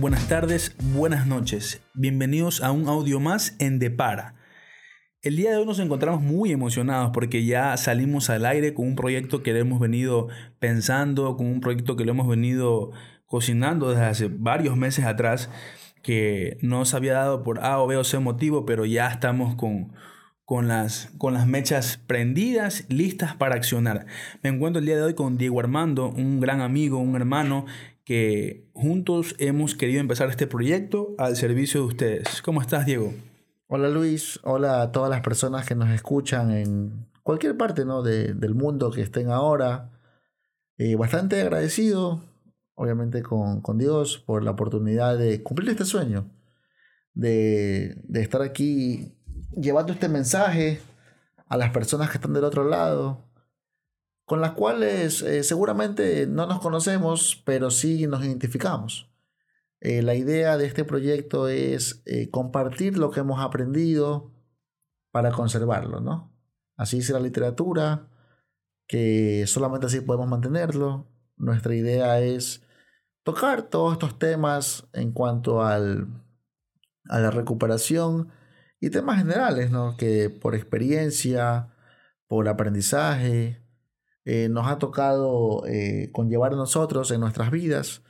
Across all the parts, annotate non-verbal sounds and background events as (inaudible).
buenas tardes, buenas noches. Bienvenidos a un audio más en Depara. El día de hoy nos encontramos muy emocionados porque ya salimos al aire con un proyecto que hemos venido pensando, con un proyecto que lo hemos venido cocinando desde hace varios meses atrás, que no se había dado por A o B o C motivo, pero ya estamos con, con las, con las mechas prendidas, listas para accionar. Me encuentro el día de hoy con Diego Armando, un gran amigo, un hermano, que juntos hemos querido empezar este proyecto al servicio de ustedes. ¿Cómo estás, Diego? Hola Luis, hola a todas las personas que nos escuchan en cualquier parte ¿no? del mundo que estén ahora. Eh, bastante agradecido, obviamente, con, con, Dios por la oportunidad de cumplir este sueño, de, de estar aquí llevando este mensaje a las personas que están del otro lado, con las cuales eh, seguramente no nos conocemos, pero sí nos identificamos. Eh, la idea de este proyecto es eh, compartir lo que hemos aprendido para conservarlo, ¿no? Así es la literatura, que solamente así podemos mantenerlo. Nuestra idea es tocar todos estos temas en cuanto al, a la recuperación y temas generales, ¿no? Que por experiencia, por aprendizaje, eh, nos ha tocado eh, conllevar nosotros en nuestras vidas,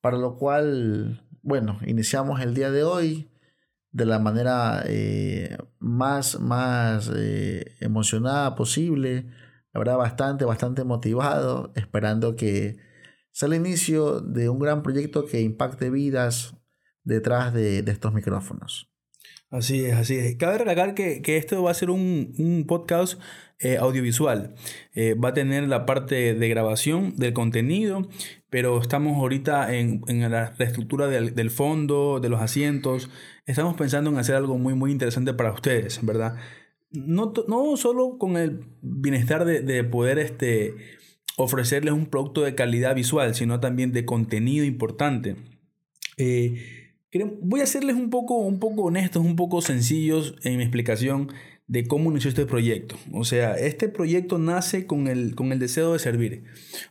para lo cual, bueno, iniciamos el día de hoy de la manera eh, más, más emocionada posible, verdad bastante, bastante motivado, esperando que sea el inicio de un gran proyecto que impacte vidas detrás de estos micrófonos. Así es, así es. Cabe recalcar que, que esto va a ser un, un podcast eh, audiovisual. Eh, va a tener la parte de grabación del contenido, pero estamos ahorita en, en la reestructura del, del, fondo, de los asientos. Estamos pensando en hacer algo muy, muy interesante para ustedes, ¿verdad? No, no solo con el bienestar de, de poder este, ofrecerles un producto de calidad visual, sino también de contenido importante. Eh, Voy a hacerles un poco, un poco honestos, un poco sencillos en mi explicación de cómo inició este proyecto. O sea, este proyecto nace con el, con el deseo de servir.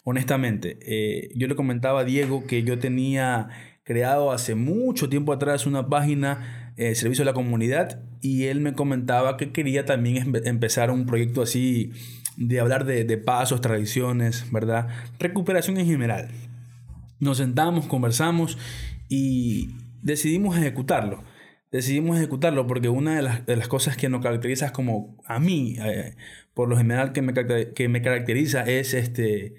Honestamente, eh, yo le comentaba a Diego que yo tenía creado hace mucho tiempo atrás una página eh, servicio a la comunidad y él me comentaba que quería también empezar un proyecto así de hablar de, de pasos, tradiciones, ¿verdad? Recuperación en general. Nos sentamos, conversamos y, decidimos ejecutarlo. Decidimos ejecutarlo porque una de las, cosas que nos caracteriza como a mí, eh, por lo general que me, que me caracteriza es este,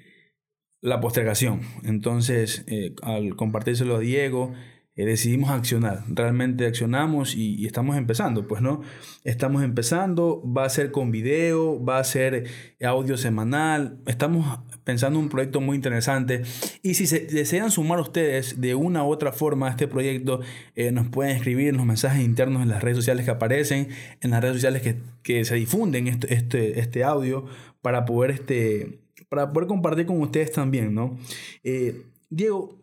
la postergación. Entonces, eh, al compartírselo a Diego, eh, decidimos accionar. Realmente accionamos y, estamos empezando, pues no. Estamos empezando, va a ser con video, va a ser audio semanal. Estamos pensando un proyecto muy interesante. Y si se desean sumar ustedes de una u otra forma a este proyecto, eh, nos pueden escribir en los mensajes internos en las redes sociales que aparecen, en las redes sociales que, que se difunden este, este, este audio para poder, este, para poder compartir con ustedes también, ¿no? Eh, Diego,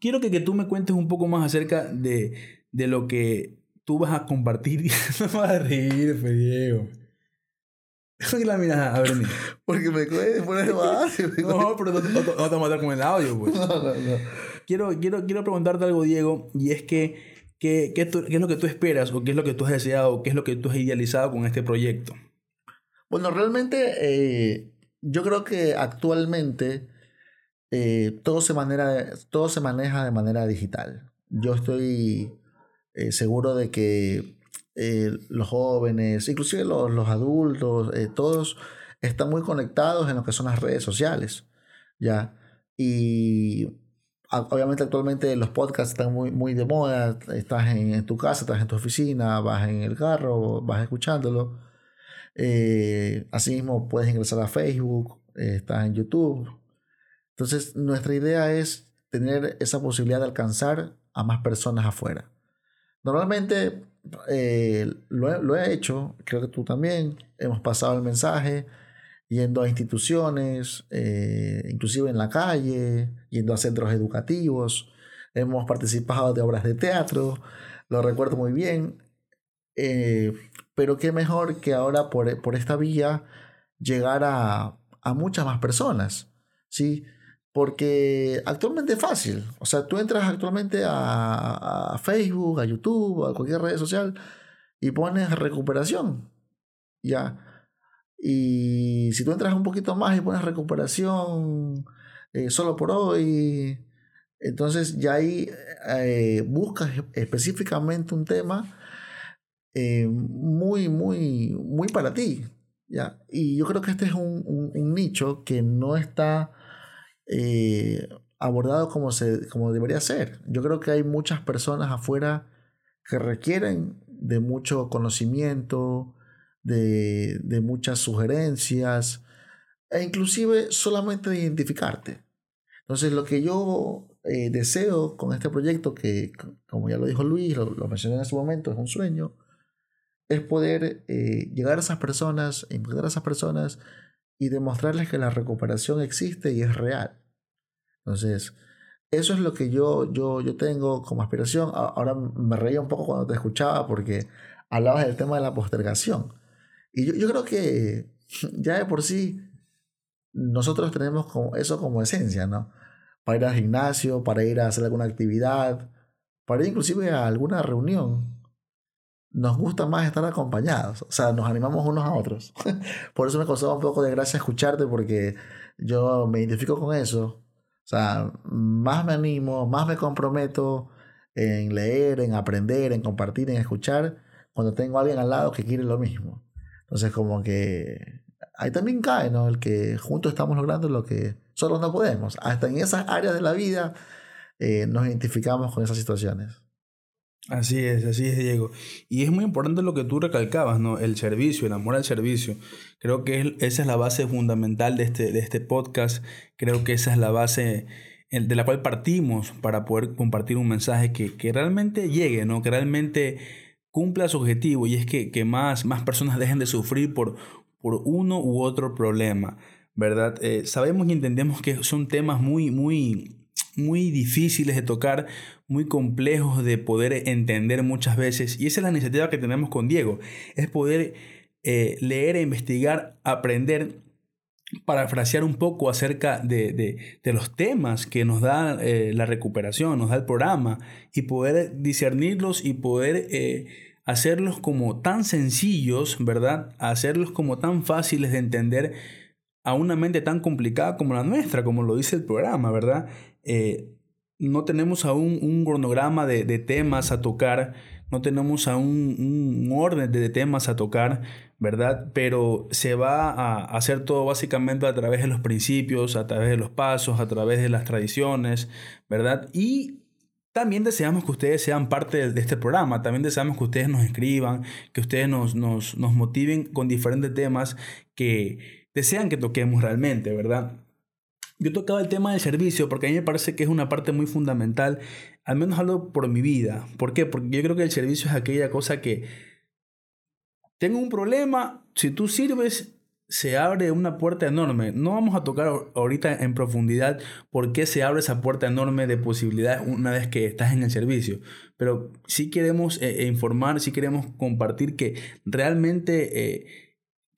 quiero que, que, tú me cuentes un poco más acerca de, de lo que tú vas a compartir. (laughs) no vas a reír, Diego. ¿Por qué la miras a ver (laughs) Porque me cuesta poner más. (laughs) no, pero no, no, te vas a matar con el audio, pues. (laughs) No, no, no. Quiero, quiero, quiero preguntarte algo, Diego, y es que, ¿qué, qué, qué es lo que tú esperas, o qué es lo que tú has deseado, o qué es lo que tú has idealizado con este proyecto? Bueno, realmente eh, yo creo que actualmente eh, todo, se manera, todo se maneja de manera digital. Yo estoy eh, seguro de que eh, los jóvenes, inclusive los, los adultos, todos están muy conectados en lo que son las redes sociales. ¿ya? Y obviamente actualmente los podcasts están muy, muy de moda. Estás en, en, tu casa, estás en tu oficina, vas en el carro, vas escuchándolo. Eh, asimismo puedes ingresar a Facebook, estás en YouTube, entonces, nuestra idea es tener esa posibilidad de alcanzar a más personas afuera. Normalmente eh, lo, he hecho, creo que tú también, hemos pasado el mensaje yendo a instituciones, eh, inclusive en la calle, yendo a centros educativos, hemos participado de obras de teatro, lo recuerdo muy bien, eh, pero qué mejor que ahora por, por esta vía llegar a, a muchas más personas, ¿sí? Porque actualmente es fácil. O sea, tú entras actualmente a, a Facebook, a YouTube, a cualquier red social y pones recuperación. Ya. Y si tú entras un poquito más y pones recuperación eh, solo por hoy, entonces ya ahí eh, buscas específicamente un tema eh, muy, muy, muy para ti. ¿ya? Y yo creo que este es un, un, nicho que no está abordado como, se, como debería ser. Yo creo que hay muchas personas afuera que requieren de mucho conocimiento, de, de muchas sugerencias, e inclusive solamente de identificarte. Entonces lo que yo eh, deseo con este proyecto, que como ya lo dijo Luis, lo, mencioné en ese momento, es un sueño, es poder eh, llegar a esas personas, impactar a esas personas y demostrarles que la recuperación existe y es real. Entonces, eso es lo que yo, yo, yo tengo como aspiración. Ahora me reía un poco cuando te escuchaba porque hablabas del tema de la postergación. Y yo, yo creo que ya de por sí nosotros tenemos como eso como esencia, ¿no? Para ir al gimnasio, para ir a hacer alguna actividad, para ir inclusive a alguna reunión. Nos gusta más estar acompañados, o sea, nos animamos unos a otros. (laughs) Por eso me costó un poco de gracia escucharte porque yo me identifico con eso. O sea, más me animo, más me comprometo en leer, en aprender, en compartir, en escuchar, cuando tengo a alguien al lado que quiere lo mismo. Entonces, como que ahí también cae, ¿no? El que juntos estamos logrando lo que solos no podemos. Hasta en esas áreas de la vida eh, nos identificamos con esas situaciones. Así es, así es, Diego. Y es muy importante lo que tú recalcabas, ¿no? El servicio, el amor al servicio. Creo que esa es la base fundamental de este, de este podcast. Creo que esa es la base de la cual partimos para poder compartir un mensaje que, que realmente llegue, ¿no? Que realmente cumpla su objetivo y es que, que más, más personas dejen de sufrir por, por uno u otro problema, ¿verdad? Eh, sabemos y entendemos que son temas muy, muy, muy difíciles de tocar, muy complejos de poder entender muchas veces. Y esa es la iniciativa que tenemos con Diego, es poder eh, leer e investigar, aprender, parafrasear un poco acerca de, los temas que nos da eh, la recuperación, nos da el programa, y poder discernirlos y poder hacerlos como tan sencillos, ¿verdad? Hacerlos como tan fáciles de entender a una mente tan complicada como la nuestra, como lo dice el programa, ¿verdad? Eh, no tenemos aún un cronograma de, temas a tocar, no tenemos aún un, orden de temas a tocar, ¿verdad? Pero se va a hacer todo básicamente a través de los principios, a través de los pasos, a través de las tradiciones, ¿verdad? Y también deseamos que ustedes sean parte de este programa, también deseamos que ustedes nos escriban, que ustedes nos, nos, nos motiven con diferentes temas que desean que toquemos realmente, ¿verdad? Yo tocaba el tema del servicio porque a mí me parece que es una parte muy fundamental, al menos algo por mi vida. ¿Por qué? Porque yo creo que el servicio es aquella cosa que tengo un problema, si tú sirves, se abre una puerta enorme. No vamos a tocar ahorita en profundidad por qué se abre esa puerta enorme de posibilidades una vez que estás en el servicio. Pero sí queremos eh, eh, informar, sí queremos compartir que realmente eh,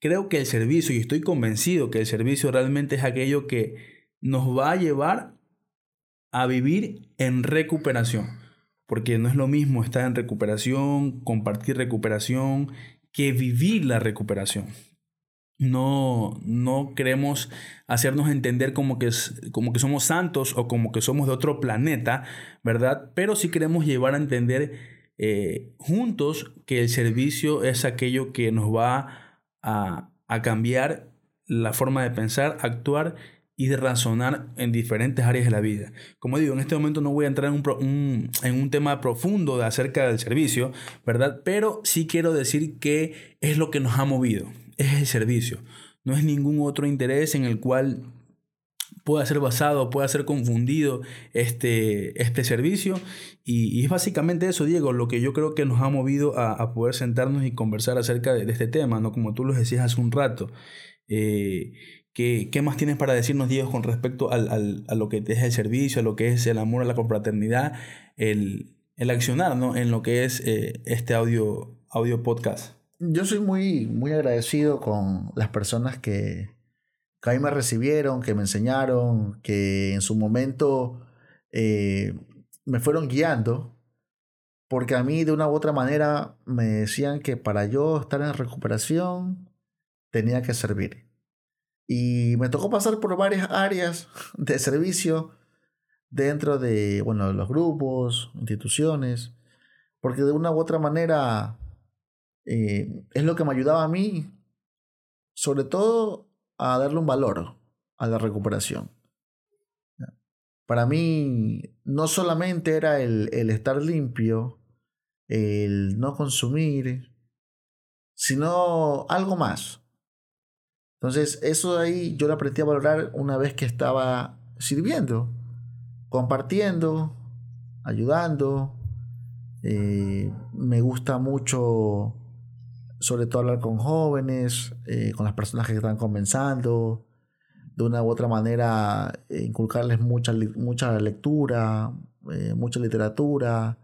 creo que el servicio, y estoy convencido que el servicio realmente es aquello que nos va a llevar a vivir en recuperación. Porque no es lo mismo estar en recuperación, compartir recuperación, que vivir la recuperación no, no queremos hacernos entender como que, como que somos santos o como que somos de otro planeta, ¿verdad? Pero sí queremos llevar a entender eh, juntos que el servicio es aquello que nos va a, a cambiar la forma de pensar, actuar y de razonar en diferentes áreas de la vida. Como digo, en este momento no voy a entrar en un, en un tema profundo de acerca del servicio, ¿verdad? Pero sí quiero decir que es lo que nos ha movido es el servicio. No es ningún otro interés en el cual pueda ser basado, pueda ser confundido este, este servicio. Y, es básicamente eso, Diego, lo que yo creo que nos ha movido a, poder sentarnos y conversar acerca de, este tema, ¿no? Como tú lo decías hace un rato. Eh, ¿qué, más tienes para decirnos, Diego, con respecto al, a lo que es el servicio, a lo que es el amor a la confraternidad, el, el accionar ¿no? en lo que es eh, este audio, audio podcast? yo soy muy, muy agradecido con las personas que, que ahí me recibieron, que me enseñaron, que en su momento eh, me fueron guiando, porque a mí de una u otra manera me decían que para yo estar en recuperación tenía que servir. Y me tocó pasar por varias áreas de servicio dentro de, bueno, los grupos, instituciones, porque de una u otra manera eh, es lo que me ayudaba a mí, sobre todo a darle un valor a la recuperación. Para mí no solamente era el, el estar limpio, el no consumir, sino algo más. Entonces, eso de ahí yo lo aprendí a valorar una vez que estaba sirviendo, compartiendo, ayudando. Eh, me gusta mucho, sobre todo, hablar con jóvenes, eh, con las personas que están comenzando. De una u otra manera, eh, inculcarles mucha, mucha lectura, mucha literatura,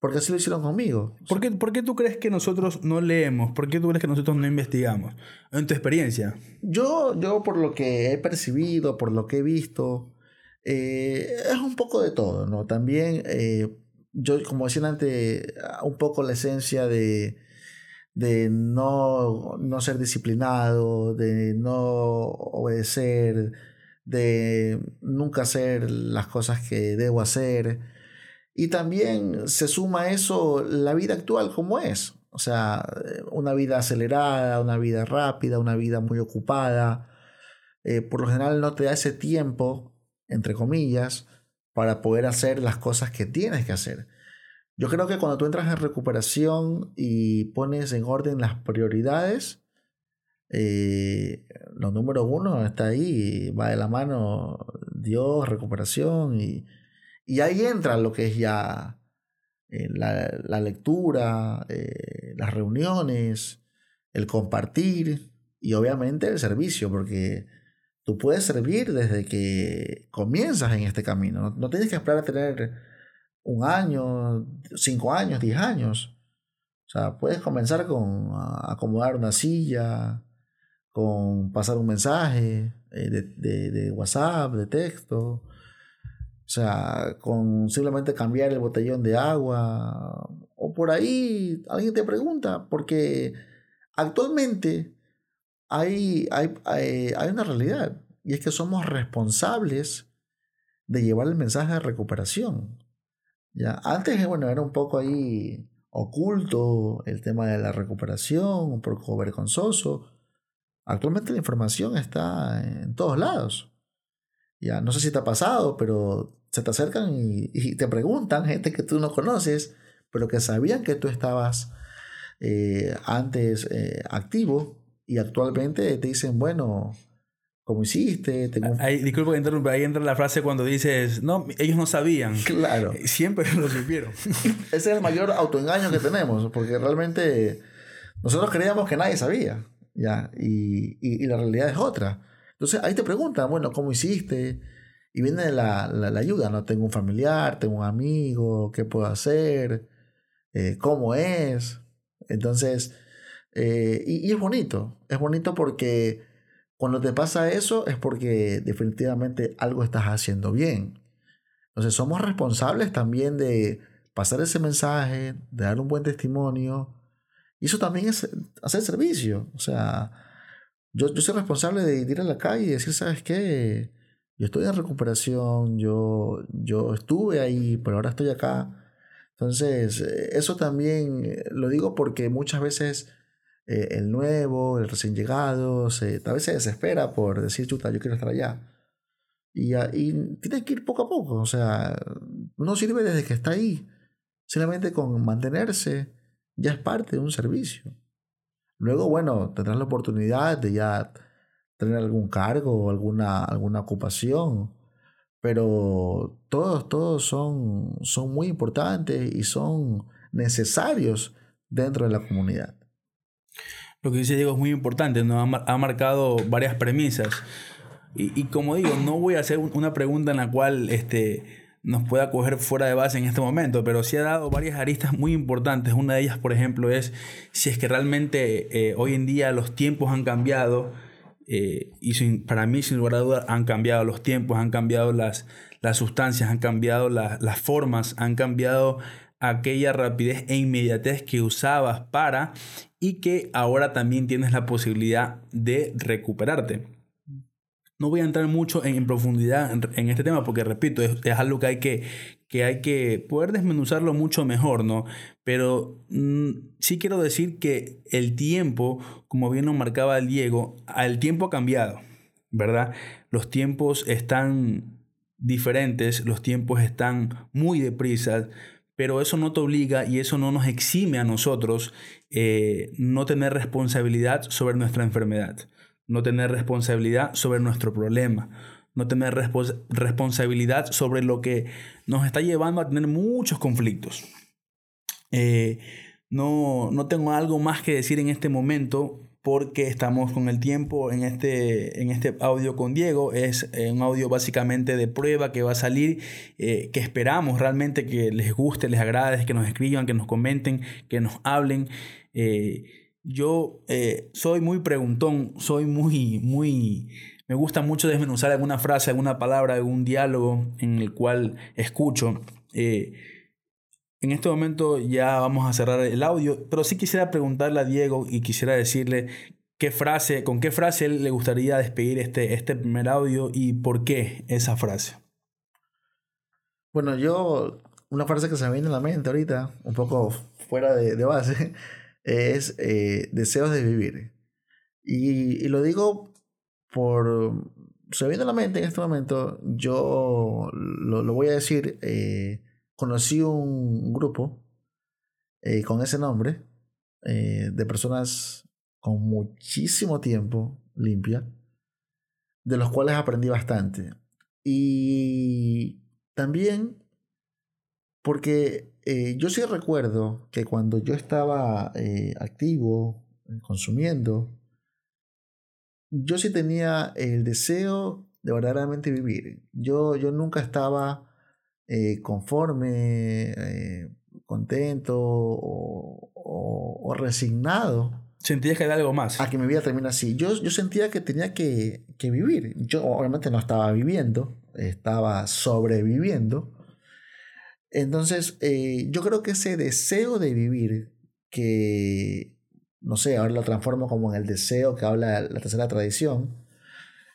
porque así lo hicieron conmigo. ¿Por qué, ¿Por qué, tú crees que nosotros no leemos? ¿Por qué tú crees que nosotros no investigamos? En tu experiencia. Yo, yo por lo que he percibido, por lo que he visto, eh, es un poco de todo, ¿no? También, eh, yo, como decía antes, un poco la esencia de, de no, no ser disciplinado, de no obedecer, de nunca hacer las cosas que debo hacer y también se suma a eso la vida actual como es. O sea, una vida acelerada, una vida rápida, una vida muy ocupada. Eh, por lo general no te da ese tiempo, entre comillas, para poder hacer las cosas que tienes que hacer. Yo creo que cuando tú entras en recuperación y pones en orden las prioridades, eh, lo número uno está ahí, va de la mano Dios, recuperación y, y ahí entra lo que es ya eh, la, lectura, eh, las reuniones, el compartir y obviamente el servicio, porque tú puedes servir desde que comienzas en este camino. No, tienes que esperar a tener un año, cinco años, diez años. O sea, puedes comenzar con acomodar una silla, con pasar un mensaje eh, de, de WhatsApp, de texto, o sea, con simplemente cambiar el botellón de agua o por ahí alguien te pregunta, porque actualmente hay, hay, hay, una realidad y es que somos responsables de llevar el mensaje de recuperación. ¿ya? Antes, bueno, era un poco ahí oculto el tema de la recuperación, un poco vergonzoso. Actualmente la información está en todos lados. Ya, no sé si te ha pasado, pero se te acercan y, te preguntan, gente que tú no conoces, pero que sabían que tú estabas eh, antes eh, activo y actualmente te dicen, bueno, ¿cómo hiciste? Tengo... Ahí, disculpa que interrumpa, ahí entra la frase cuando dices, no, ellos no sabían. Claro. (laughs) Siempre lo supieron. (laughs) Ese es el mayor autoengaño que tenemos, porque realmente nosotros creíamos que nadie sabía, ¿ya? Y, y, y la realidad es otra. Entonces ahí te preguntan, bueno, ¿cómo hiciste? Y viene la, la, ayuda, ¿no? Tengo un familiar, tengo un amigo, ¿qué puedo hacer? Eh, ¿Cómo es? Entonces, eh, y, es bonito, es bonito porque cuando te pasa eso es porque definitivamente algo estás haciendo bien. Entonces somos responsables también de pasar ese mensaje, de dar un buen testimonio. Y eso también es hacer servicio. O sea, yo, yo soy responsable de ir a la calle y decir, ¿sabes qué? yo estoy en recuperación, yo, yo estuve ahí, pero ahora estoy acá. Entonces, eh, eso también eh, lo digo porque muchas veces eh, el nuevo, el recién llegado, se, tal vez se desespera por decir, chuta, yo quiero estar allá. Y, y tiene que ir poco a poco, o sea, no sirve desde que está ahí. Simplemente con mantenerse ya es parte de un servicio. Luego, bueno, tendrás la oportunidad de ya tener algún cargo o alguna, alguna ocupación. Pero todos, todos son, son muy importantes y son necesarios dentro de la comunidad. Lo que dice Diego es muy importante, nos ha, marcado varias premisas. Y, y, como digo, no voy a hacer una pregunta en la cual este, nos pueda coger fuera de base en este momento, pero sí ha dado varias aristas muy importantes. Una de ellas, por ejemplo, es si es que realmente eh, hoy en día los tiempos han cambiado Eh, y para mí, sin lugar a dudas, han cambiado los tiempos, han cambiado las, las sustancias, han cambiado las formas, han cambiado aquella rapidez e inmediatez que usabas para y que ahora también tienes la posibilidad de recuperarte. No voy a entrar mucho en, profundidad en, este tema porque, repito, es, algo que hay que, que hay que poder desmenuzarlo mucho mejor, ¿no? Pero mm, sí quiero decir que el tiempo, como bien nos marcaba el Diego, el tiempo ha cambiado, ¿verdad? Los tiempos están diferentes, los tiempos están muy deprisa, pero eso no te obliga y eso no nos exime a nosotros eh, no tener responsabilidad sobre nuestra enfermedad, no tener responsabilidad sobre nuestro problema, no tener responsabilidad sobre lo que nos está llevando a tener muchos conflictos. Eh, no, no tengo algo más que decir en este momento porque estamos con el tiempo en este, en este audio con Diego. Es eh, un audio básicamente de prueba que va a salir, eh, que esperamos realmente que les guste, les agrade, que nos escriban, que nos comenten, que nos hablen. Yo soy muy preguntón, soy muy, muy... Me gusta mucho desmenuzar alguna frase, alguna palabra, algún diálogo en el cual escucho. En este momento ya vamos a cerrar el audio, pero sí quisiera preguntarle a Diego y quisiera decirle qué frase, con qué frase él le gustaría despedir este, este primer audio y por qué esa frase. Bueno, yo, una frase que se me viene a la mente ahorita, un poco fuera de, base, es eh, deseos de vivir. Y, lo digo por, se viene a la mente en este momento, yo lo, voy a decir. Eh, conocí un grupo eh, con ese nombre eh, de personas con muchísimo tiempo limpia, de los cuales aprendí bastante. Y también porque eh, yo sí recuerdo que cuando yo estaba activo, consumiendo, yo sí tenía el deseo de verdaderamente vivir. Yo, yo nunca estaba eh, conforme, eh, contento o, resignado. Sentías que había algo más. A que mi vida termina así. Yo, yo sentía que tenía que, vivir. Yo obviamente no estaba viviendo, estaba sobreviviendo. Entonces, eh, yo creo que ese deseo de vivir, que, no sé, ahora lo transformo como en el deseo que habla la tercera tradición,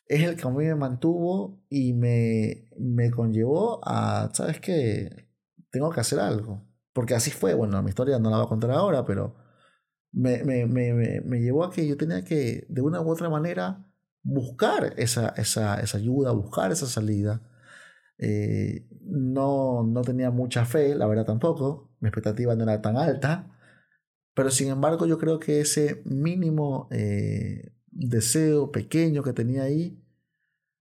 es el que a mí me mantuvo y me, me conllevó a, ¿sabes qué? Tengo que hacer algo. Porque así fue, bueno, mi historia no la voy a contar ahora, pero me, me, me, me llevó a que yo tenía que, de una u otra manera, buscar esa, esa, esa ayuda, buscar esa salida. Eh, no, no tenía mucha fe, la verdad tampoco, mi expectativa no era tan alta, pero sin embargo yo creo que ese mínimo eh, deseo pequeño que tenía ahí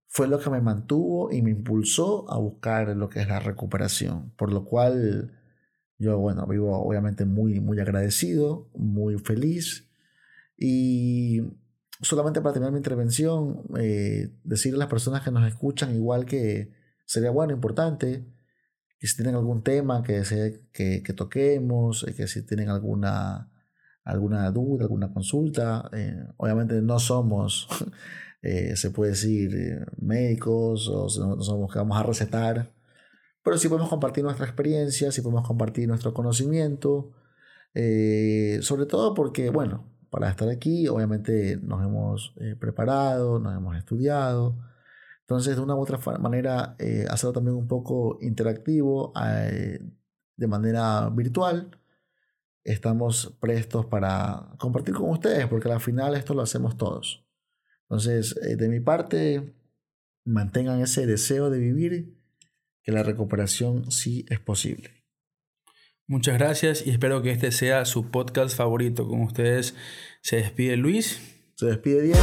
fue lo que me mantuvo y me impulsó a buscar lo que es la recuperación, por lo cual yo, bueno, vivo obviamente muy, muy agradecido, muy feliz. Y solamente para terminar mi intervención, eh, decirle a las personas que nos escuchan igual que sería bueno, importante, que si tienen algún tema que, que, que toquemos, que si tienen alguna alguna duda, alguna consulta. Eh, obviamente no somos, (laughs) eh, se puede decir, eh, médicos o no somos que vamos a recetar, pero sí podemos compartir nuestra experiencia, sí podemos compartir nuestro conocimiento, sobre todo porque, bueno, para estar aquí obviamente nos hemos preparado, nos hemos estudiado. Entonces, de una u otra manera, hacerlo también un poco interactivo de manera virtual estamos prestos para compartir con ustedes, porque al final esto lo hacemos todos. Entonces, eh, de mi parte, mantengan ese deseo de vivir, que la recuperación sí es posible. Muchas gracias y espero que este sea su podcast favorito. Con ustedes se despide Luis. Se despide Diego.